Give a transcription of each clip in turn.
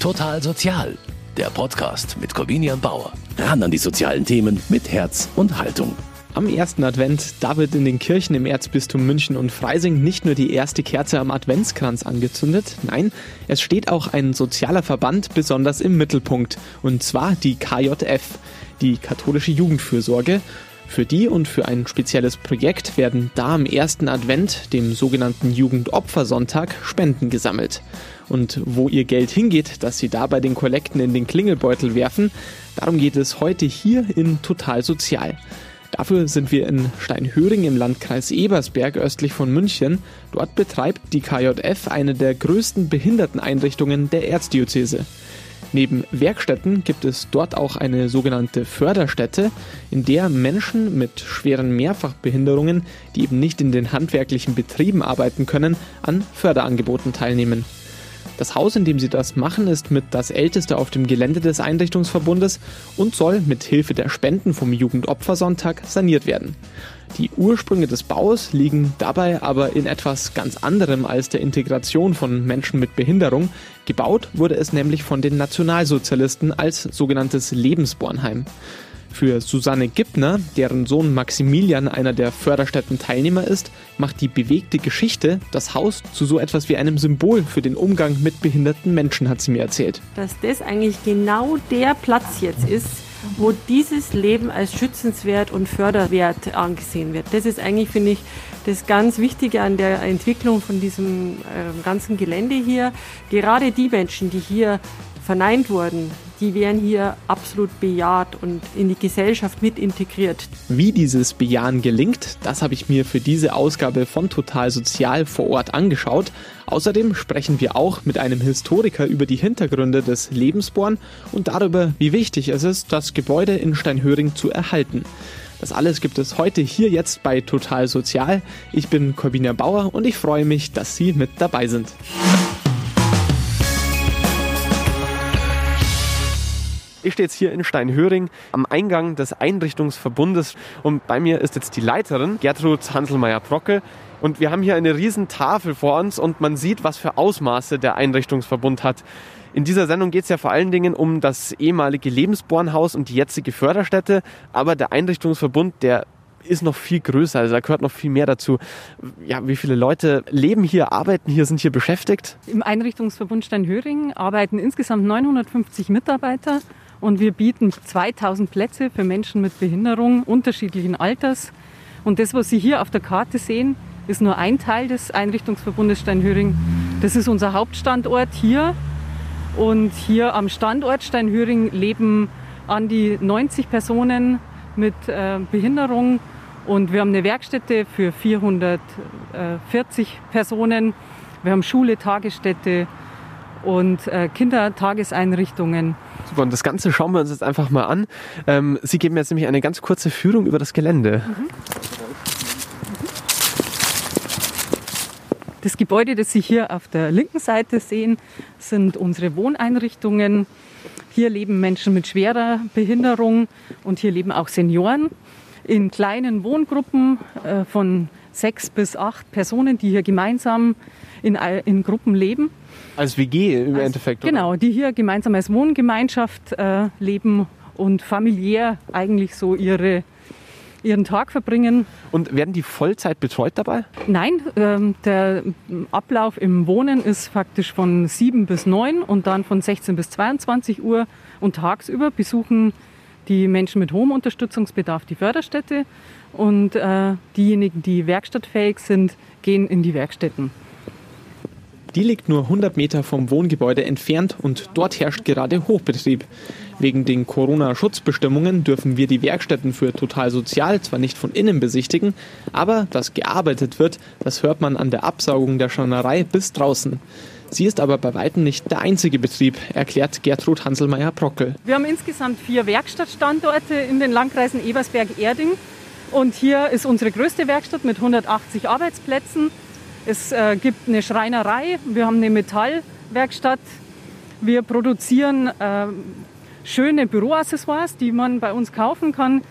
Total Sozial, der Podcast mit Corvinian Bauer. Ran an die sozialen Themen mit Herz und Haltung. Am ersten Advent, da wird in den Kirchen im Erzbistum München und Freising nicht nur die erste Kerze am Adventskranz angezündet, nein, es steht auch ein sozialer Verband besonders im Mittelpunkt, und zwar die KJF, die katholische Jugendfürsorge. Für die und für ein spezielles Projekt werden da am ersten Advent, dem sogenannten Jugendopfersonntag, Spenden gesammelt. Und wo ihr Geld hingeht, das sie da bei den Kollekten in den Klingelbeutel werfen, darum geht es heute hier in Total Sozial. Dafür sind wir in Steinhöring im Landkreis Ebersberg östlich von München. Dort betreibt die KJF eine der größten Behinderteneinrichtungen der Erzdiözese. Neben Werkstätten gibt es dort auch eine sogenannte Förderstätte, in der Menschen mit schweren Mehrfachbehinderungen, die eben nicht in den handwerklichen Betrieben arbeiten können, an Förderangeboten teilnehmen. Das Haus, in dem sie das machen, ist mit das älteste auf dem Gelände des Einrichtungsverbundes und soll mit Hilfe der Spenden vom Jugendopfersonntag saniert werden. Die Ursprünge des Baus liegen dabei aber in etwas ganz anderem als der Integration von Menschen mit Behinderung. Gebaut wurde es nämlich von den Nationalsozialisten als sogenanntes Lebensbornheim. Für Susanne Gibner, deren Sohn Maximilian einer der Förderstätten-Teilnehmer ist, macht die bewegte Geschichte das Haus zu so etwas wie einem Symbol für den Umgang mit behinderten Menschen, hat sie mir erzählt. Dass das eigentlich genau der Platz jetzt ist, wo dieses Leben als schützenswert und förderwert angesehen wird. Das ist eigentlich, finde ich, das ganz Wichtige an der Entwicklung von diesem äh, ganzen Gelände hier. Gerade die Menschen, die hier verneint wurden, die werden hier absolut bejaht und in die Gesellschaft mit integriert. Wie dieses Bejahen gelingt, das habe ich mir für diese Ausgabe von Total Sozial vor Ort angeschaut. Außerdem sprechen wir auch mit einem Historiker über die Hintergründe des Lebensborn und darüber, wie wichtig es ist, das Gebäude in Steinhöring zu erhalten. Das alles gibt es heute hier jetzt bei Total Sozial. Ich bin Corbina Bauer und ich freue mich, dass Sie mit dabei sind. Ich stehe jetzt hier in Steinhöring am Eingang des Einrichtungsverbundes und bei mir ist jetzt die Leiterin Gertrud Hanselmeier-Brocke. Und wir haben hier eine riesen Tafel vor uns und man sieht, was für Ausmaße der Einrichtungsverbund hat. In dieser Sendung geht es ja vor allen Dingen um das ehemalige Lebensbornhaus und die jetzige Förderstätte, aber der Einrichtungsverbund, der ist noch viel größer, also da gehört noch viel mehr dazu. Ja, wie viele Leute leben hier, arbeiten hier, sind hier beschäftigt? Im Einrichtungsverbund Steinhöring arbeiten insgesamt 950 Mitarbeiter und wir bieten 2000 Plätze für Menschen mit Behinderung unterschiedlichen Alters. Und das, was Sie hier auf der Karte sehen, ist nur ein Teil des Einrichtungsverbundes Steinhöring. Das ist unser Hauptstandort hier. Und hier am Standort Steinhöring leben an die 90 Personen mit äh, Behinderung. Und wir haben eine Werkstätte für 440 Personen. Wir haben Schule, Tagesstätte und äh, Kindertageseinrichtungen. Super, und das Ganze schauen wir uns jetzt einfach mal an. Ähm, Sie geben jetzt nämlich eine ganz kurze Führung über das Gelände. Mhm. Das Gebäude, das Sie hier auf der linken Seite sehen, sind unsere Wohneinrichtungen. Hier leben Menschen mit schwerer Behinderung und hier leben auch Senioren in kleinen Wohngruppen äh, von sechs bis acht Personen, die hier gemeinsam in, in Gruppen leben. Als WG im als, Endeffekt. Oder? Genau, die hier gemeinsam als Wohngemeinschaft äh, leben und familiär eigentlich so ihre, ihren Tag verbringen. Und werden die Vollzeit betreut dabei? Nein, ähm, der Ablauf im Wohnen ist faktisch von 7 bis 9 und dann von 16 bis 22 Uhr und tagsüber besuchen die Menschen mit hohem Unterstützungsbedarf die Förderstätte und äh, diejenigen, die werkstattfähig sind, gehen in die Werkstätten. Die liegt nur 100 Meter vom Wohngebäude entfernt und dort herrscht gerade Hochbetrieb. Wegen den Corona-Schutzbestimmungen dürfen wir die Werkstätten für Total Sozial zwar nicht von innen besichtigen, aber dass gearbeitet wird, das hört man an der Absaugung der Schreinerei bis draußen. Sie ist aber bei weitem nicht der einzige Betrieb, erklärt Gertrud Hanselmeier-Brockel. Wir haben insgesamt vier Werkstattstandorte in den Landkreisen Ebersberg-Erding. Und hier ist unsere größte Werkstatt mit 180 Arbeitsplätzen. Es äh, gibt eine Schreinerei, wir haben eine Metallwerkstatt. Wir produzieren äh, schöne Büroaccessoires, die man bei uns kaufen kann.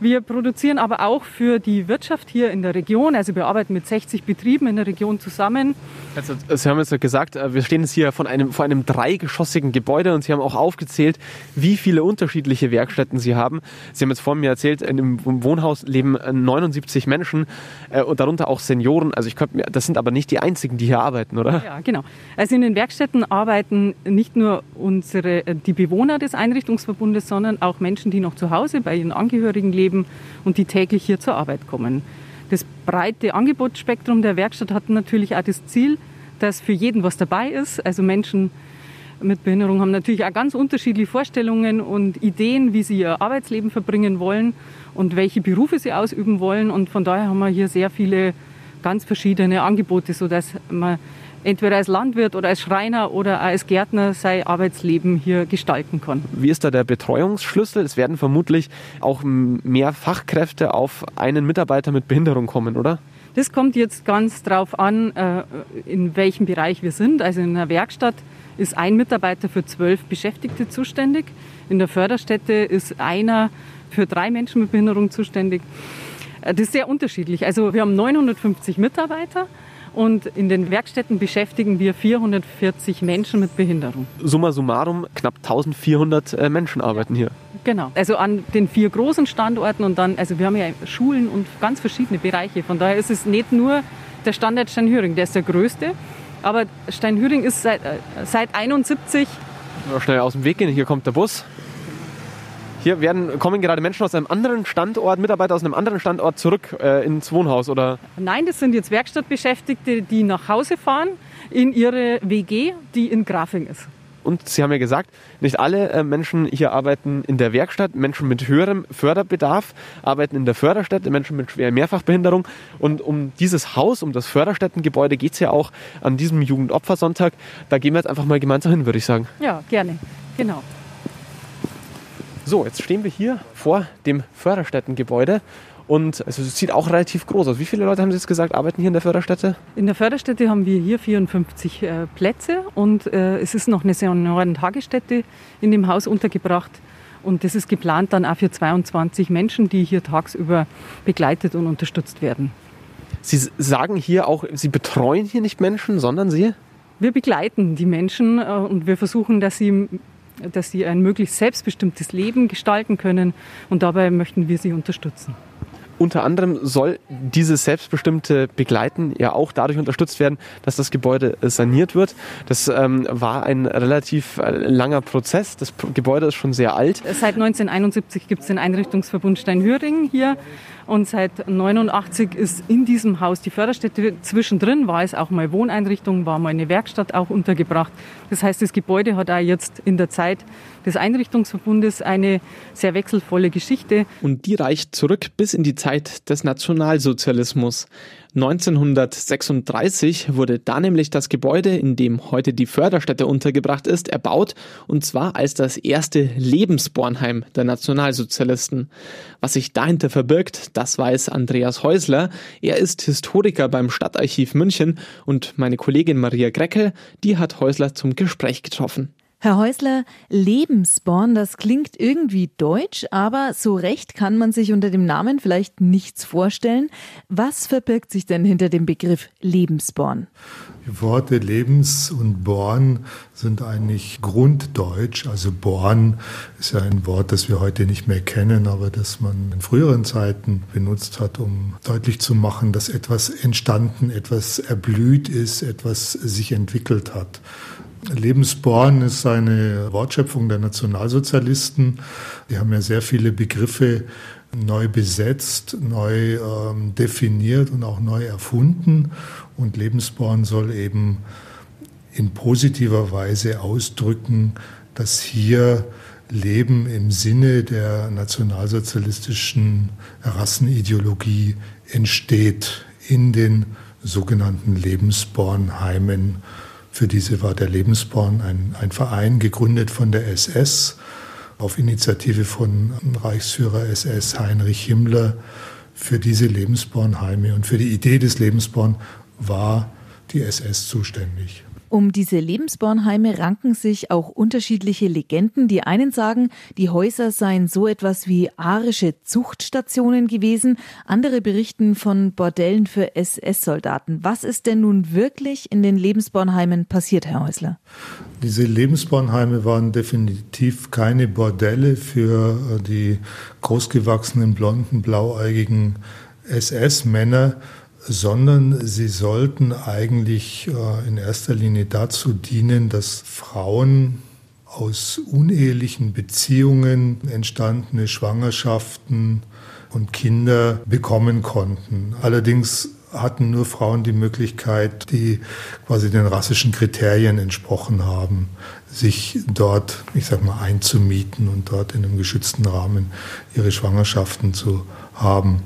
Wir produzieren aber auch für die Wirtschaft hier in der Region. Also wir arbeiten mit 60 Betrieben in der Region zusammen. Also, Sie haben jetzt gesagt, äh, wir stehen jetzt hier von einem, vor einem dreigeschossigen Gebäude und Sie haben auch aufgezählt, wie viele unterschiedliche Werkstätten Sie haben. Sie haben jetzt vor mir erzählt, einem Wohnhaus leben 79 äh, Menschen äh, und darunter auch Senioren. Also ich könnte, das sind aber nicht die einzigen, die hier arbeiten, oder? Ja, genau. Also in den Werkstätten arbeiten nicht nur unsere, die Bewohner des Einrichtungsverbundes, sondern auch Menschen, die noch zu Hause bei ihren Angehörigen leben und die täglich hier zur Arbeit kommen. Das breite Angebotsspektrum der Werkstatt hat natürlich auch das Ziel, dass für jeden was dabei ist. Also Menschen mit Behinderung haben natürlich auch ganz unterschiedliche Vorstellungen und Ideen, wie sie ihr Arbeitsleben verbringen wollen und welche Berufe sie ausüben wollen. Und von daher haben wir hier sehr viele ganz verschiedene Angebote, sodass man entweder als Landwirt oder als Schreiner oder als Gärtner sein Arbeitsleben hier gestalten kann. Wie ist da der Betreuungsschlüssel? Es werden vermutlich auch mehr Fachkräfte auf einen Mitarbeiter mit Behinderung kommen, oder? Das kommt jetzt ganz drauf an, äh, in welchem Bereich wir sind. Also in einer Werkstatt ist ein Mitarbeiter für zwölf Beschäftigte zuständig. In der Förderstätte ist einer für drei Menschen mit Behinderung zuständig. Äh, das ist sehr unterschiedlich. Also wir haben 950 Mitarbeiter und in den Werkstätten beschäftigen wir 440 Menschen mit Behinderung. Summa summarum, knapp 1400 äh, Menschen arbeiten hier. Genau, also an den vier großen Standorten und dann, also wir haben ja Schulen und ganz verschiedene Bereiche. Von daher ist es nicht nur der Standort Steinhüring, der ist der größte, aber Steinhüring ist seit, äh, seit 71. Schnell aus dem Weg gehen, hier kommt der Bus. Hier werden, kommen gerade Menschen aus einem anderen Standort, Mitarbeiter aus einem anderen Standort zurück äh, ins Wohnhaus, oder? Nein, das sind jetzt Werkstattbeschäftigte, die nach Hause fahren in ihre WG, die in Grafing ist. Und Sie haben ja gesagt, nicht alle äh, Menschen hier arbeiten in der Werkstatt. Menschen mit höherem Förderbedarf arbeiten in der Förderstätte, Menschen mit schwerer Mehrfachbehinderung. Und um dieses Haus, um das Förderstättengebäude geht es ja auch an diesem Jugendopfersonntag. Da gehen wir jetzt einfach mal gemeinsam hin, würde ich sagen. Ja, gerne. Genau. So, jetzt stehen wir hier vor dem Förderstättengebäude und also es sieht auch relativ groß aus. Wie viele Leute haben Sie jetzt gesagt, arbeiten hier in der Förderstätte? In der Förderstätte haben wir hier 54 äh, Plätze und äh, es ist noch eine Senioren-Tagesstätte in dem Haus untergebracht. Und das ist geplant dann auch für 22 Menschen, die hier tagsüber begleitet und unterstützt werden. Sie sagen hier auch, Sie betreuen hier nicht Menschen, sondern Sie? Wir begleiten die Menschen äh, und wir versuchen, dass sie dass sie ein möglichst selbstbestimmtes Leben gestalten können. Und dabei möchten wir sie unterstützen. Unter anderem soll dieses selbstbestimmte Begleiten ja auch dadurch unterstützt werden, dass das Gebäude saniert wird. Das ähm, war ein relativ äh, langer Prozess. Das Gebäude ist schon sehr alt. Seit 1971 gibt es den Einrichtungsverbund Steinhöring hier und seit 89 ist in diesem Haus die Förderstätte. Zwischendrin war es auch mal Wohneinrichtung, war mal eine Werkstatt auch untergebracht. Das heißt, das Gebäude hat auch jetzt in der Zeit des Einrichtungsverbundes eine sehr wechselvolle Geschichte. Und die reicht zurück bis in die Zeit des Nationalsozialismus. 1936 wurde da nämlich das Gebäude, in dem heute die Förderstätte untergebracht ist, erbaut und zwar als das erste Lebensbornheim der Nationalsozialisten. Was sich dahinter verbirgt, das weiß Andreas Häusler. Er ist Historiker beim Stadtarchiv München und meine Kollegin Maria Greckel, die hat Häusler zum Gespräch getroffen. Herr Häusler, Lebensborn, das klingt irgendwie deutsch, aber so recht kann man sich unter dem Namen vielleicht nichts vorstellen. Was verbirgt sich denn hinter dem Begriff Lebensborn? Die Worte Lebens und Born sind eigentlich grunddeutsch. Also Born ist ja ein Wort, das wir heute nicht mehr kennen, aber das man in früheren Zeiten benutzt hat, um deutlich zu machen, dass etwas entstanden, etwas erblüht ist, etwas sich entwickelt hat. Lebensborn ist eine Wortschöpfung der Nationalsozialisten. Die haben ja sehr viele Begriffe neu besetzt, neu ähm, definiert und auch neu erfunden. Und Lebensborn soll eben in positiver Weise ausdrücken, dass hier Leben im Sinne der nationalsozialistischen Rassenideologie entsteht in den sogenannten Lebensbornheimen für diese war der Lebensborn ein, ein Verein, gegründet von der SS auf Initiative von Reichsführer SS Heinrich Himmler für diese Lebensbornheime. Und für die Idee des Lebensborn war die SS zuständig. Um diese Lebensbornheime ranken sich auch unterschiedliche Legenden. Die einen sagen, die Häuser seien so etwas wie arische Zuchtstationen gewesen. Andere berichten von Bordellen für SS-Soldaten. Was ist denn nun wirklich in den Lebensbornheimen passiert, Herr Häusler? Diese Lebensbornheime waren definitiv keine Bordelle für äh, die großgewachsenen, blonden, blauäugigen SS-Männer, sondern sie sollten eigentlich äh, in erster Linie dazu dienen, dass Frauen aus unehelichen Beziehungen entstandene Schwangerschaften und Kinder bekommen konnten. Allerdings hatten nur Frauen die Möglichkeit, die quasi den rassischen Kriterien entsprochen haben, sich dort, ich sag mal, einzumieten und dort in einem geschützten Rahmen ihre Schwangerschaften zu haben.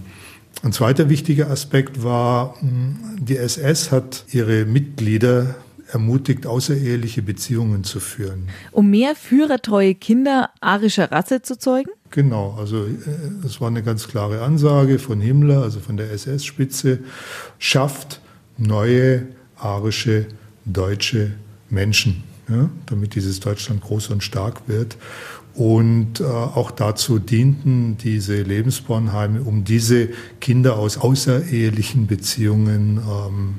Ein zweiter wichtiger Aspekt war, hm, die SS hat ihre Mitglieder ermutigt, außereheliche Beziehungen zu führen. Um mehr führertreue Kinder arischer Rasse zu zeugen? Genau, also äh, es war eine ganz klare Ansage von Himmler, also von der SS-Spitze, schafft neue arische deutsche Menschen, ja, damit dieses Deutschland groß und stark wird. Und äh, auch dazu dienten diese Lebensbornheime, um diese Kinder aus außerehelichen Beziehungen ähm,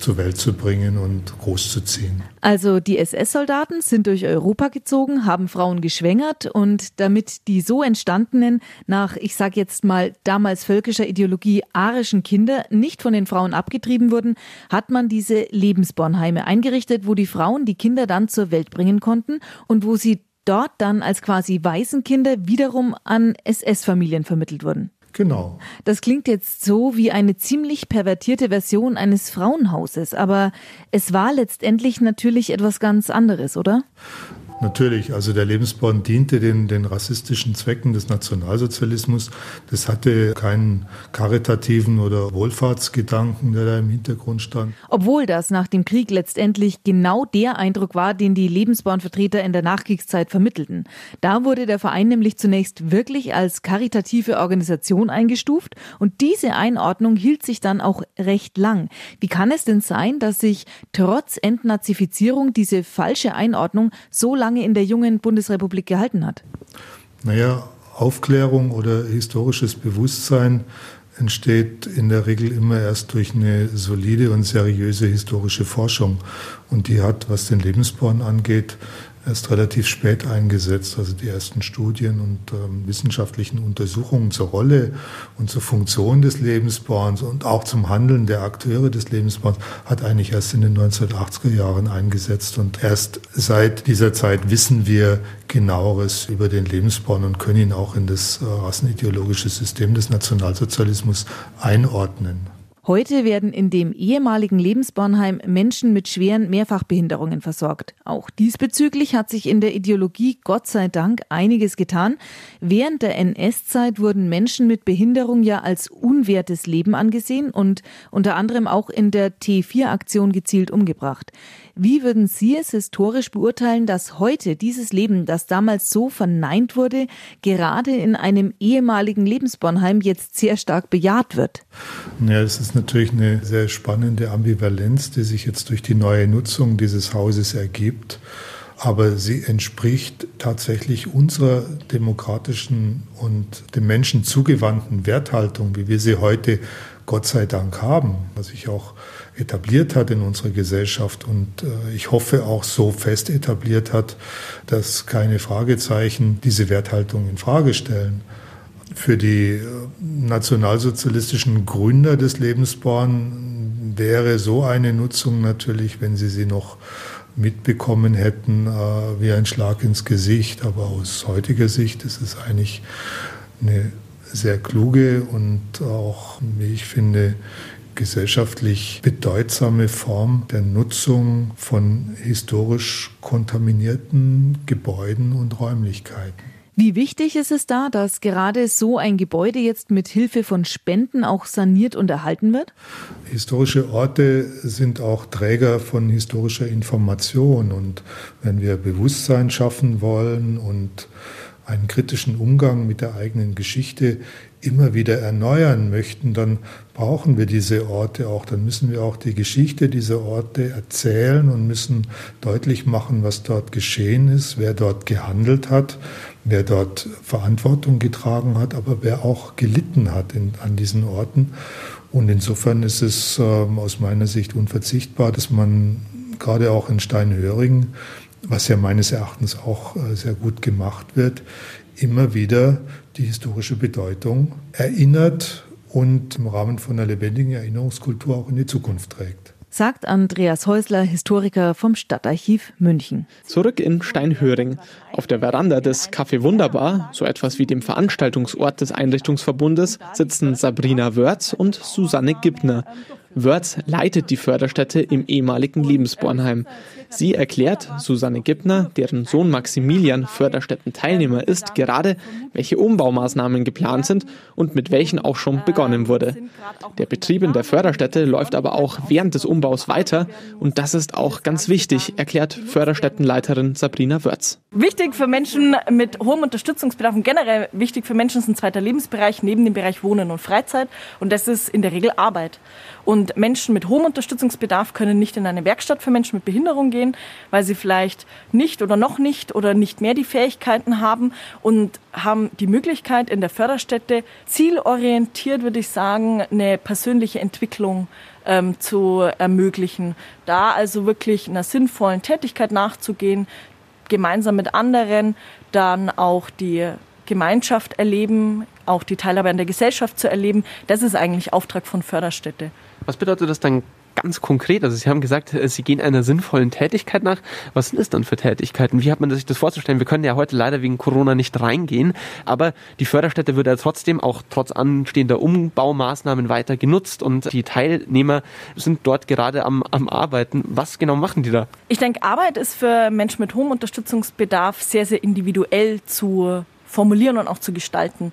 zur Welt zu bringen und großzuziehen. Also die SS-Soldaten sind durch Europa gezogen, haben Frauen geschwängert und damit die so entstandenen, nach, ich sage jetzt mal, damals völkischer Ideologie arischen Kinder nicht von den Frauen abgetrieben wurden, hat man diese Lebensbornheime eingerichtet, wo die Frauen die Kinder dann zur Welt bringen konnten und wo sie dort dann als quasi Waisenkinder wiederum an SS-Familien vermittelt wurden. Genau. Das klingt jetzt so wie eine ziemlich pervertierte Version eines Frauenhauses, aber es war letztendlich natürlich etwas ganz anderes, oder? Natürlich, also der Lebensborn diente den, den rassistischen Zwecken des Nationalsozialismus. Das hatte keinen karitativen oder Wohlfahrtsgedanken, der da im Hintergrund stand. Obwohl das nach dem Krieg letztendlich genau der Eindruck war, den die Lebensbornvertreter in der Nachkriegszeit vermittelten. Da wurde der Verein nämlich zunächst wirklich als karitative Organisation eingestuft und diese Einordnung hielt sich dann auch recht lang. Wie kann es denn sein, dass sich trotz Entnazifizierung diese falsche Einordnung so lange lange in der jungen Bundesrepublik gehalten hat? Naja, Aufklärung oder historisches Bewusstsein entsteht in der Regel immer erst durch eine solide und seriöse historische Forschung. Und die hat, was den Lebensborn angeht, erst relativ spät eingesetzt. Also die ersten Studien und ähm, wissenschaftlichen Untersuchungen zur Rolle und zur Funktion des Lebensborns und auch zum Handeln der Akteure des Lebensborns hat eigentlich erst in den 1980er Jahren eingesetzt. Und erst seit dieser Zeit wissen wir genaueres über den Lebensborn und können ihn auch in das äh, rassenideologische System des Nationalsozialismus einordnen. Heute werden in dem ehemaligen Lebensbornheim Menschen mit schweren Mehrfachbehinderungen versorgt. Auch diesbezüglich hat sich in der Ideologie Gott sei Dank einiges getan. Während der NS-Zeit wurden Menschen mit Behinderung ja als unwertes Leben angesehen und unter anderem auch in der T4-Aktion gezielt umgebracht. Wie würden Sie es historisch beurteilen, dass heute dieses Leben, das damals so verneint wurde, gerade in einem ehemaligen Lebensbornheim jetzt sehr stark bejaht wird? Ja, es ist natürlich eine sehr spannende Ambivalenz, die sich jetzt durch die neue Nutzung dieses Hauses ergibt. Aber sie entspricht tatsächlich unserer demokratischen und dem Menschen zugewandten Werthaltung, wie wir sie heute Gott sei Dank haben, was sich auch etabliert hat in unserer Gesellschaft und äh, ich hoffe auch so fest etabliert hat, dass keine Fragezeichen diese Werthaltung in Frage stellen. Für die äh, nationalsozialistischen Gründer des Lebensborn wäre so eine Nutzung natürlich, wenn sie sie noch mitbekommen hätten, äh, wie ein Schlag ins Gesicht. Aber aus heutiger Sicht ist es eigentlich eine sehr kluge und auch, wie ich finde, gesellschaftlich bedeutsame Form der Nutzung von historisch kontaminierten Gebäuden und Räumlichkeiten. Wie wichtig ist es da, dass gerade so ein Gebäude jetzt mit Hilfe von Spenden auch saniert und erhalten wird? Historische Orte sind auch Träger von historischer Information und wenn wir Bewusstsein schaffen wollen und einen kritischen Umgang mit der eigenen Geschichte immer wieder erneuern möchten, dann brauchen wir diese Orte auch. Dann müssen wir auch die Geschichte dieser Orte erzählen und müssen deutlich machen, was dort geschehen ist, wer dort gehandelt hat, wer dort Verantwortung getragen hat, aber wer auch gelitten hat in, an diesen Orten. Und insofern ist es äh, aus meiner Sicht unverzichtbar, dass man gerade auch in Steinhöring, was ja meines Erachtens auch äh, sehr gut gemacht wird, immer wieder die historische Bedeutung erinnert und im Rahmen von einer lebendigen Erinnerungskultur auch in die Zukunft trägt. Sagt Andreas Häusler, Historiker vom Stadtarchiv München. Zurück in Steinhöring. Auf der Veranda des Café Wunderbar, so etwas wie dem Veranstaltungsort des Einrichtungsverbundes, sitzen Sabrina Wörz und Susanne Gibner. Wörz leitet die Förderstätte im ehemaligen Lebensbornheim. Sie erklärt Susanne Gibner, deren Sohn Maximilian Förderstätten-Teilnehmer ist, gerade, welche Umbaumaßnahmen geplant sind und mit welchen auch schon begonnen wurde. Der Betrieb in der Förderstätte läuft aber auch während des Umbaus weiter und das ist auch ganz wichtig, erklärt Förderstättenleiterin Sabrina Wörz. Wichtig für Menschen mit hohem Unterstützungsbedarf und generell wichtig für Menschen ist ein zweiter Lebensbereich neben dem Bereich Wohnen und Freizeit und das ist in der Regel Arbeit. Und Menschen mit hohem Unterstützungsbedarf können nicht in eine Werkstatt für Menschen mit Behinderung gehen, weil sie vielleicht nicht oder noch nicht oder nicht mehr die Fähigkeiten haben und haben die Möglichkeit in der Förderstätte zielorientiert, würde ich sagen, eine persönliche Entwicklung ähm, zu ermöglichen. Da also wirklich einer sinnvollen Tätigkeit nachzugehen, gemeinsam mit anderen dann auch die Gemeinschaft erleben, auch die Teilhabe an der Gesellschaft zu erleben. Das ist eigentlich Auftrag von Förderstätte. Was bedeutet das dann ganz konkret? Also Sie haben gesagt, äh, Sie gehen einer sinnvollen Tätigkeit nach. Was sind es dann für Tätigkeiten? Wie hat man sich das vorzustellen? Wir können ja heute leider wegen Corona nicht reingehen, aber die Förderstätte wird ja trotzdem auch trotz anstehender Umbaumaßnahmen weiter genutzt und die Teilnehmer sind dort gerade am, am Arbeiten. Was genau machen die da? Ich denke, Arbeit ist für Menschen mit hohem Unterstützungsbedarf sehr, sehr individuell zu formulieren und auch zu gestalten.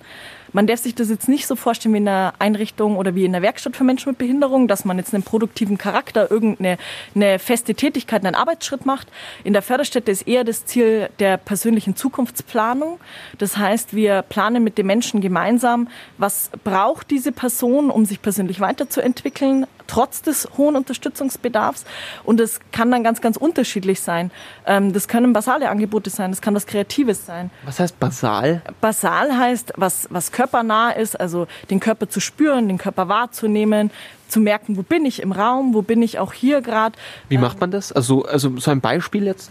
Man darf sich das jetzt nicht so vorstellen wie in einer Einrichtung oder wie in einer Werkstatt für Menschen mit Behinderung, dass man jetzt einen produktiven Charakter, irgendeine eine feste Tätigkeit, einen Arbeitsschritt macht. In der Förderstätte ist eher das Ziel der persönlichen Zukunftsplanung. Das heißt, wir planen mit den Menschen gemeinsam, was braucht diese Person, um sich persönlich weiterzuentwickeln, trotz des hohen Unterstützungsbedarfs. Und es kann dann ganz, ganz unterschiedlich sein. Ähm, das können basale Angebote sein, das kann was Kreatives sein. Was heißt basal? Basal heißt, was, was körpernah ist, also den Körper zu spüren, den Körper wahrzunehmen, zu merken, wo bin ich im Raum, wo bin ich auch hier gerade. Wie macht man das? Also, also so ein Beispiel jetzt?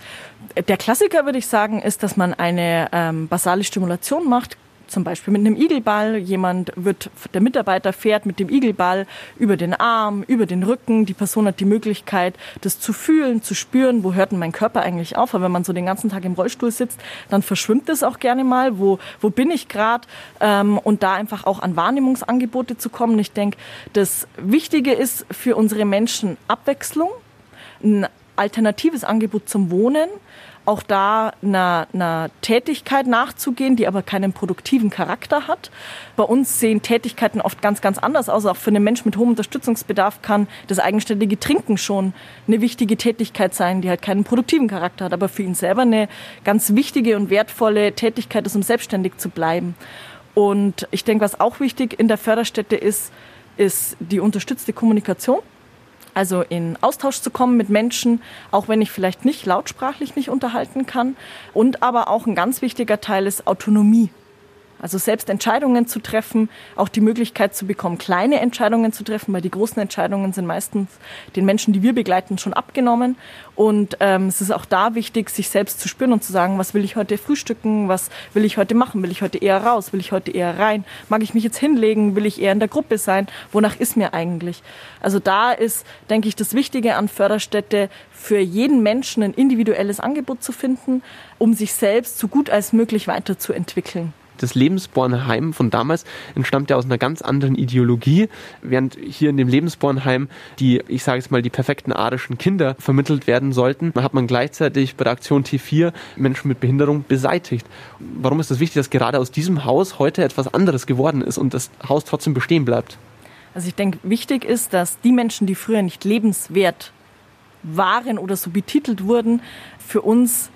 Der Klassiker, würde ich sagen, ist, dass man eine ähm, basale Stimulation macht, zum Beispiel mit einem Igelball. Jemand wird, der Mitarbeiter fährt mit dem Igelball über den Arm, über den Rücken. Die Person hat die Möglichkeit, das zu fühlen, zu spüren, wo hört denn mein Körper eigentlich auf. Aber wenn man so den ganzen Tag im Rollstuhl sitzt, dann verschwimmt es auch gerne mal. Wo, wo bin ich gerade? Ähm, und da einfach auch an Wahrnehmungsangebote zu kommen. Ich denke, das Wichtige ist für unsere Menschen Abwechslung, ein alternatives Angebot zum Wohnen, auch da einer, einer Tätigkeit nachzugehen, die aber keinen produktiven Charakter hat. Bei uns sehen Tätigkeiten oft ganz, ganz anders aus. Auch für einen Menschen mit hohem Unterstützungsbedarf kann das eigenständige Trinken schon eine wichtige Tätigkeit sein, die halt keinen produktiven Charakter hat, aber für ihn selber eine ganz wichtige und wertvolle Tätigkeit ist, um selbstständig zu bleiben. Und ich denke, was auch wichtig in der Förderstätte ist, ist die unterstützte Kommunikation also in Austausch zu kommen mit Menschen, auch wenn ich vielleicht nicht lautsprachlich mich unterhalten kann. Und aber auch ein ganz wichtiger Teil ist Autonomie. Also selbst Entscheidungen zu treffen, auch die Möglichkeit zu bekommen, kleine Entscheidungen zu treffen, weil die großen Entscheidungen sind meistens den Menschen, die wir begleiten, schon abgenommen. Und ähm, es ist auch da wichtig, sich selbst zu spüren und zu sagen, was will ich heute frühstücken, was will ich heute machen, will ich heute eher raus, will ich heute eher rein, mag ich mich jetzt hinlegen, will ich eher in der Gruppe sein, wonach ist mir eigentlich? Also da ist, denke ich, das Wichtige an Förderstätte, für jeden Menschen ein individuelles Angebot zu finden, um sich selbst so gut als möglich weiterzuentwickeln das Lebensbornheim von damals entstammt ja aus einer ganz anderen Ideologie, während hier in dem Lebensbornheim die, ich sage jetzt mal, die perfekten arischen Kinder vermittelt werden sollten, hat man gleichzeitig bei der Aktion T4 Menschen mit Behinderung beseitigt. Warum ist das wichtig, dass gerade aus diesem Haus heute etwas anderes geworden ist und das Haus trotzdem bestehen bleibt? Also ich denke, wichtig ist, dass die Menschen, die früher nicht lebenswert waren oder so betitelt wurden, für uns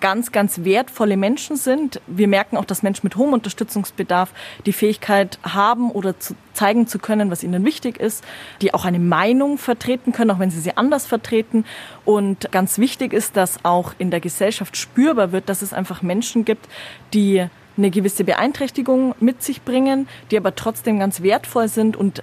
ganz, ganz wertvolle Menschen sind. Wir merken auch, dass Menschen mit hohem Unterstützungsbedarf die Fähigkeit haben oder zu zeigen zu können, was ihnen wichtig ist, die auch eine Meinung vertreten können, auch wenn sie sie anders vertreten. Und ganz wichtig ist, dass auch in der Gesellschaft spürbar wird, dass es einfach Menschen gibt, die eine gewisse Beeinträchtigung mit sich bringen, die aber trotzdem ganz wertvoll sind und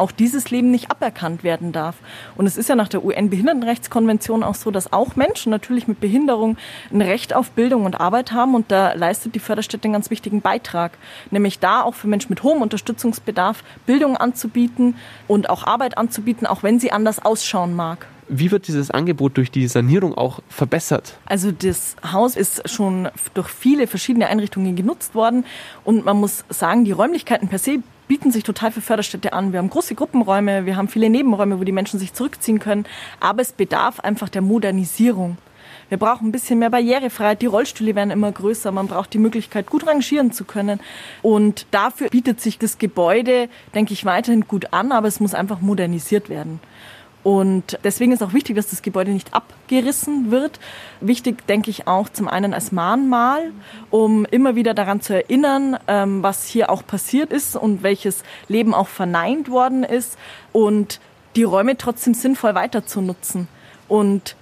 auch dieses Leben nicht aberkannt werden darf. Und es ist ja nach der UN-Behindertenrechtskonvention auch so, dass auch Menschen natürlich mit Behinderung ein Recht auf Bildung und Arbeit haben. Und da leistet die Förderstätte einen ganz wichtigen Beitrag. Nämlich da auch für Menschen mit hohem Unterstützungsbedarf Bildung anzubieten und auch Arbeit anzubieten, auch wenn sie anders ausschauen mag. Wie wird dieses Angebot durch die Sanierung auch verbessert? Also das Haus ist schon durch viele verschiedene Einrichtungen genutzt worden und man muss sagen, die Räumlichkeiten per se bieten sich total für Förderstädte an. Wir haben große Gruppenräume, wir haben viele Nebenräume, wo die Menschen sich zurückziehen können. Aber es bedarf einfach der Modernisierung. Wir brauchen ein bisschen mehr Barrierefreiheit. Die Rollstühle werden immer größer. Man braucht die Möglichkeit, gut rangieren zu können. Und dafür bietet sich das Gebäude, denke ich, weiterhin gut an, aber es muss einfach modernisiert werden. Und deswegen ist auch wichtig, dass das Gebäude nicht abgerissen wird. Wichtig, denke ich, auch zum einen als Mahnmal, um immer wieder daran zu erinnern, ähm, was hier auch passiert ist und welches Leben auch verneint worden ist und die Räume trotzdem sinnvoll weiter zu nutzen. Und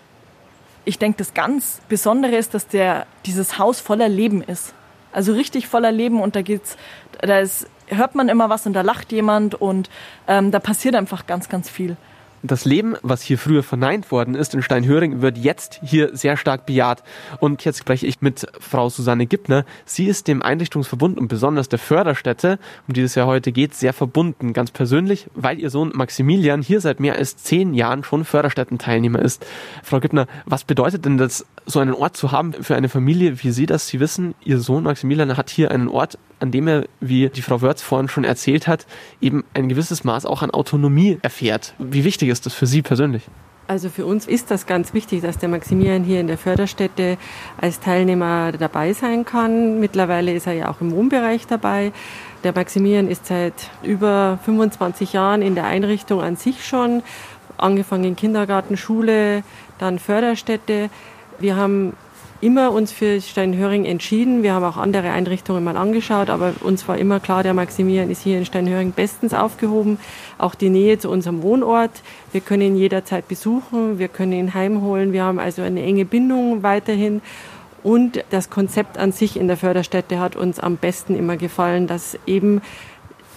ich denke, das ganz Besondere ist, dass der, dieses Haus voller Leben ist. Also richtig voller Leben und da geht's, da ist, hört man immer was und da lacht jemand und ähm, da passiert einfach ganz, ganz viel. Das Leben, was hier früher verneint worden ist in Steinhöring, wird jetzt hier sehr stark bejaht. Und jetzt spreche ich mit Frau Susanne Gibner. Sie ist dem Einrichtungsverbund und besonders der Förderstätte, um die es ja heute geht, sehr verbunden. Ganz persönlich, weil ihr Sohn Maximilian hier seit mehr als zehn Jahren schon Förderstättenteilnehmer ist. Frau Gibner, was bedeutet denn das, so einen Ort zu haben für eine Familie wie Sie das? Sie wissen, Ihr Sohn Maximilian hat hier einen Ort, an dem er, wie die Frau Wörz vorhin schon erzählt hat, eben ein gewisses Maß auch an Autonomie erfährt. Wie wichtig ist das für Sie persönlich? Also für uns ist das ganz wichtig, dass der Maximilian hier in der Förderstätte als Teilnehmer dabei sein kann. Mittlerweile ist er ja auch im Wohnbereich dabei. Der Maximilian ist seit über 25 Jahren in der Einrichtung an sich schon, angefangen Kindergarten, Schule, dann Förderstätte. Wir haben immer uns für Steinhöring entschieden. Wir haben auch andere Einrichtungen mal angeschaut, aber uns war immer klar, der Maximilian ist hier in Steinhöring bestens aufgehoben. Auch die Nähe zu unserem Wohnort. Wir können ihn jederzeit besuchen, wir können ihn heimholen. Wir haben also eine enge Bindung weiterhin. Und das Konzept an sich in der Förderstätte hat uns am besten immer gefallen, dass eben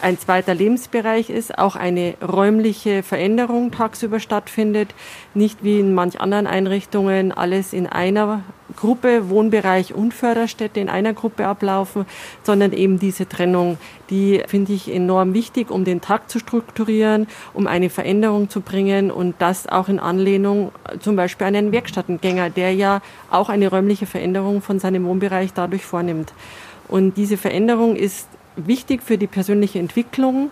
ein zweiter Lebensbereich ist, auch eine räumliche Veränderung tagsüber stattfindet, nicht wie in manch anderen Einrichtungen alles in einer Gruppe, Wohnbereich und Förderstätte in einer Gruppe ablaufen, sondern eben diese Trennung, die finde ich enorm wichtig, um den Tag zu strukturieren, um eine Veränderung zu bringen und das auch in Anlehnung zum Beispiel an einen Werkstattengänger, der ja auch eine räumliche Veränderung von seinem Wohnbereich dadurch vornimmt. Und diese Veränderung ist wichtig für die persönliche Entwicklung.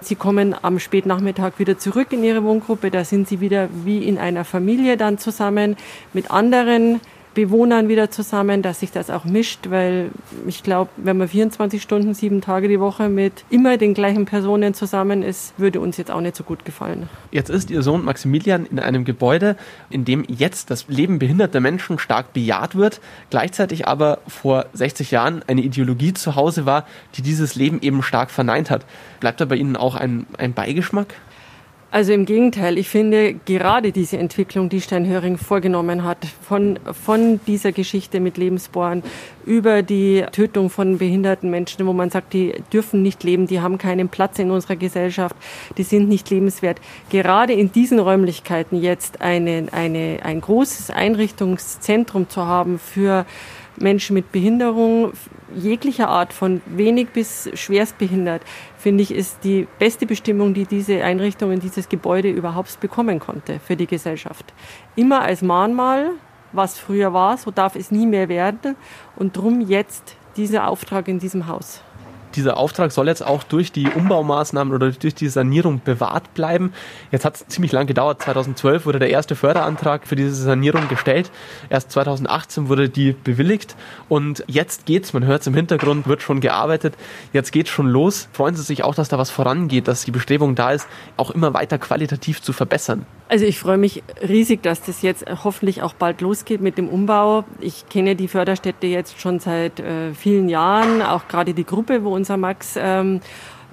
Sie kommen am Spätnachmittag wieder zurück in ihre Wohngruppe. Da sind sie wieder wie in einer Familie dann zusammen mit anderen Bewohnern wieder zusammen, dass sich das auch mischt, weil ich glaube, wenn man 24 Stunden, sieben Tage die Woche mit immer den gleichen Personen zusammen ist, würde uns jetzt auch nicht so gut gefallen. Jetzt ist Ihr Sohn Maximilian in einem Gebäude, in dem jetzt das Leben behinderter Menschen stark bejaht wird, gleichzeitig aber vor 60 Jahren eine Ideologie zu Hause war, die dieses Leben eben stark verneint hat. Bleibt da bei Ihnen auch ein, ein Beigeschmack? Also im Gegenteil, ich finde gerade diese Entwicklung, die Steinhöring vorgenommen hat, von, von dieser Geschichte mit Lebensbohren über die Tötung von behinderten Menschen, wo man sagt, die dürfen nicht leben, die haben keinen Platz in unserer Gesellschaft, die sind nicht lebenswert. Gerade in diesen Räumlichkeiten jetzt eine, eine, ein großes Einrichtungszentrum zu haben für Menschen mit Behinderung jeglicher Art, von wenig bis schwerst behindert, finde ich, ist die beste Bestimmung, die diese Einrichtung in dieses Gebäude überhaupt bekommen konnte für die Gesellschaft. Immer als Mahnmal, was früher war, so darf es nie mehr werden und drum jetzt dieser Auftrag in diesem Haus. Dieser Auftrag soll jetzt auch durch die Umbaumaßnahmen oder durch die Sanierung bewahrt bleiben. Jetzt hat es ziemlich lang gedauert. 2012 wurde der erste Förderantrag für diese Sanierung gestellt. Erst 2018 wurde die bewilligt und jetzt geht's. Man hört es im Hintergrund, wird schon gearbeitet. Jetzt geht's schon los. Freuen Sie sich auch, dass da was vorangeht, dass die Bestrebung da ist, auch immer weiter qualitativ zu verbessern. Also ich freue mich riesig, dass das jetzt hoffentlich auch bald losgeht mit dem Umbau. Ich kenne die Förderstätte jetzt schon seit äh, vielen Jahren, auch gerade die Gruppe, wo unser Max ähm,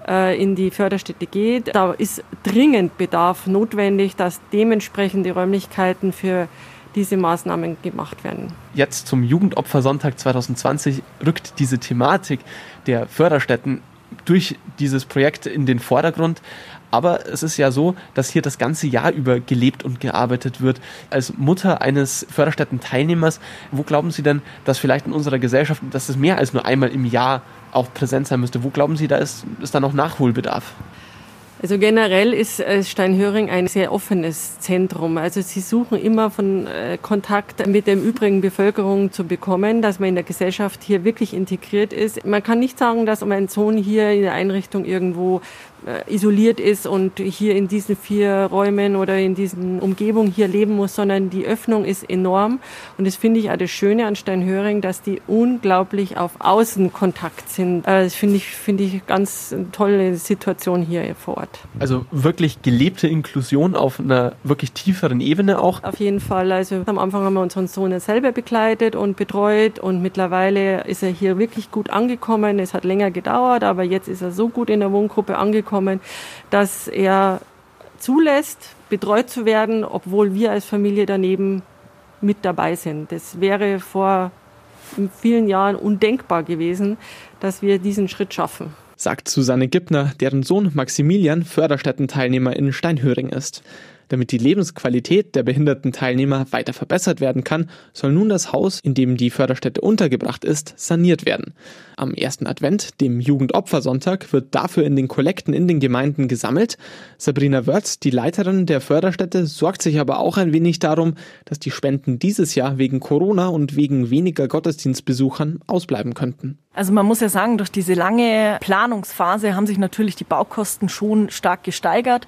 äh, in die Förderstätte geht. Da ist dringend Bedarf notwendig, dass dementsprechende Räumlichkeiten für diese Maßnahmen gemacht werden. Jetzt zum Jugendopfersonntag 2020 rückt diese Thematik der Förderstätten durch dieses Projekt in den Vordergrund. Aber es ist ja so, dass hier das ganze Jahr über gelebt und gearbeitet wird. Als Mutter eines Förderstätten-Teilnehmers, wo glauben Sie denn, dass vielleicht in unserer Gesellschaft, dass es mehr als nur einmal im Jahr auch präsent sein müsste? Wo glauben Sie, da ist, ist da noch Nachholbedarf? Also generell ist äh, Steinhöring ein sehr offenes Zentrum. Also sie suchen immer von äh, Kontakt mit der übrigen Bevölkerung zu bekommen, dass man in der Gesellschaft hier wirklich integriert ist. Man kann nicht sagen, dass mein Sohn hier in der Einrichtung irgendwo äh, isoliert ist und hier in diesen vier Räumen oder in diesen Umgebungen hier leben muss, sondern die Öffnung ist enorm. Und das finde ich auch das Schöne an Steinhöring, dass die unglaublich auf Außenkontakt sind. Das finde ich, finde ich ganz tolle Situation hier vor Ort. Also wirklich gelebte Inklusion auf einer wirklich tieferen Ebene auch? Auf jeden Fall. Also am Anfang haben wir unseren Sohn selber begleitet und betreut und mittlerweile ist er hier wirklich gut angekommen. Es hat länger gedauert, aber jetzt ist er so gut in der Wohngruppe angekommen, dass er zulässt, betreut zu werden, obwohl wir als Familie daneben mit dabei sind. Das wäre vor vielen Jahren undenkbar gewesen, dass wir diesen Schritt schaffen. Sagt Susanne Gibner, deren Sohn Maximilian Förderstättenteilnehmer in Steinhöring ist. Damit die Lebensqualität der behinderten Teilnehmer weiter verbessert werden kann, soll nun das Haus, in dem die Förderstätte untergebracht ist, saniert werden. Am ersten Advent, dem Jugendopfersonntag, wird dafür in den Kollekten in den Gemeinden gesammelt. Sabrina Wörz, die Leiterin der Förderstätte, sorgt sich aber auch ein wenig darum, dass die Spenden dieses Jahr wegen Corona und wegen weniger Gottesdienstbesuchern ausbleiben könnten. Also man muss ja sagen, durch diese lange Planungsphase haben sich natürlich die Baukosten schon stark gesteigert.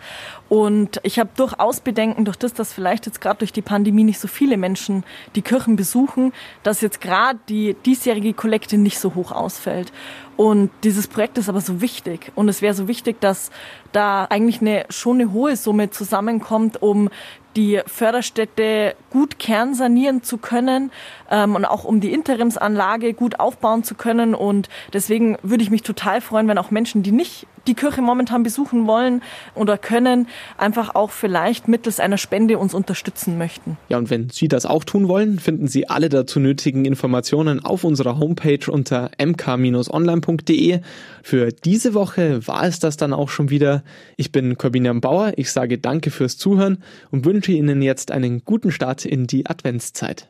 Und ich habe durchaus Bedenken, durch das, dass vielleicht jetzt gerade durch die Pandemie nicht so viele Menschen die Kirchen besuchen, dass jetzt gerade die diesjährige Kollekte nicht so hoch ausfällt. Und dieses Projekt ist aber so wichtig. Und es wäre so wichtig, dass da eigentlich eine, schon eine hohe Summe zusammenkommt, um die Förderstätte gut kernsanieren zu können ähm, und auch um die Interimsanlage gut aufbauen zu können. Und deswegen würde ich mich total freuen, wenn auch Menschen, die nicht die Kirche momentan besuchen wollen oder können, einfach auch vielleicht mittels einer Spende uns unterstützen möchten. Ja, und wenn Sie das auch tun wollen, finden Sie alle dazu nötigen Informationen auf unserer Homepage unter mk-online.de. Für diese Woche war es das dann auch schon wieder. Ich bin Corbinian Bauer. Ich sage danke fürs Zuhören und wünsche Ihnen jetzt einen guten Start in die Adventszeit.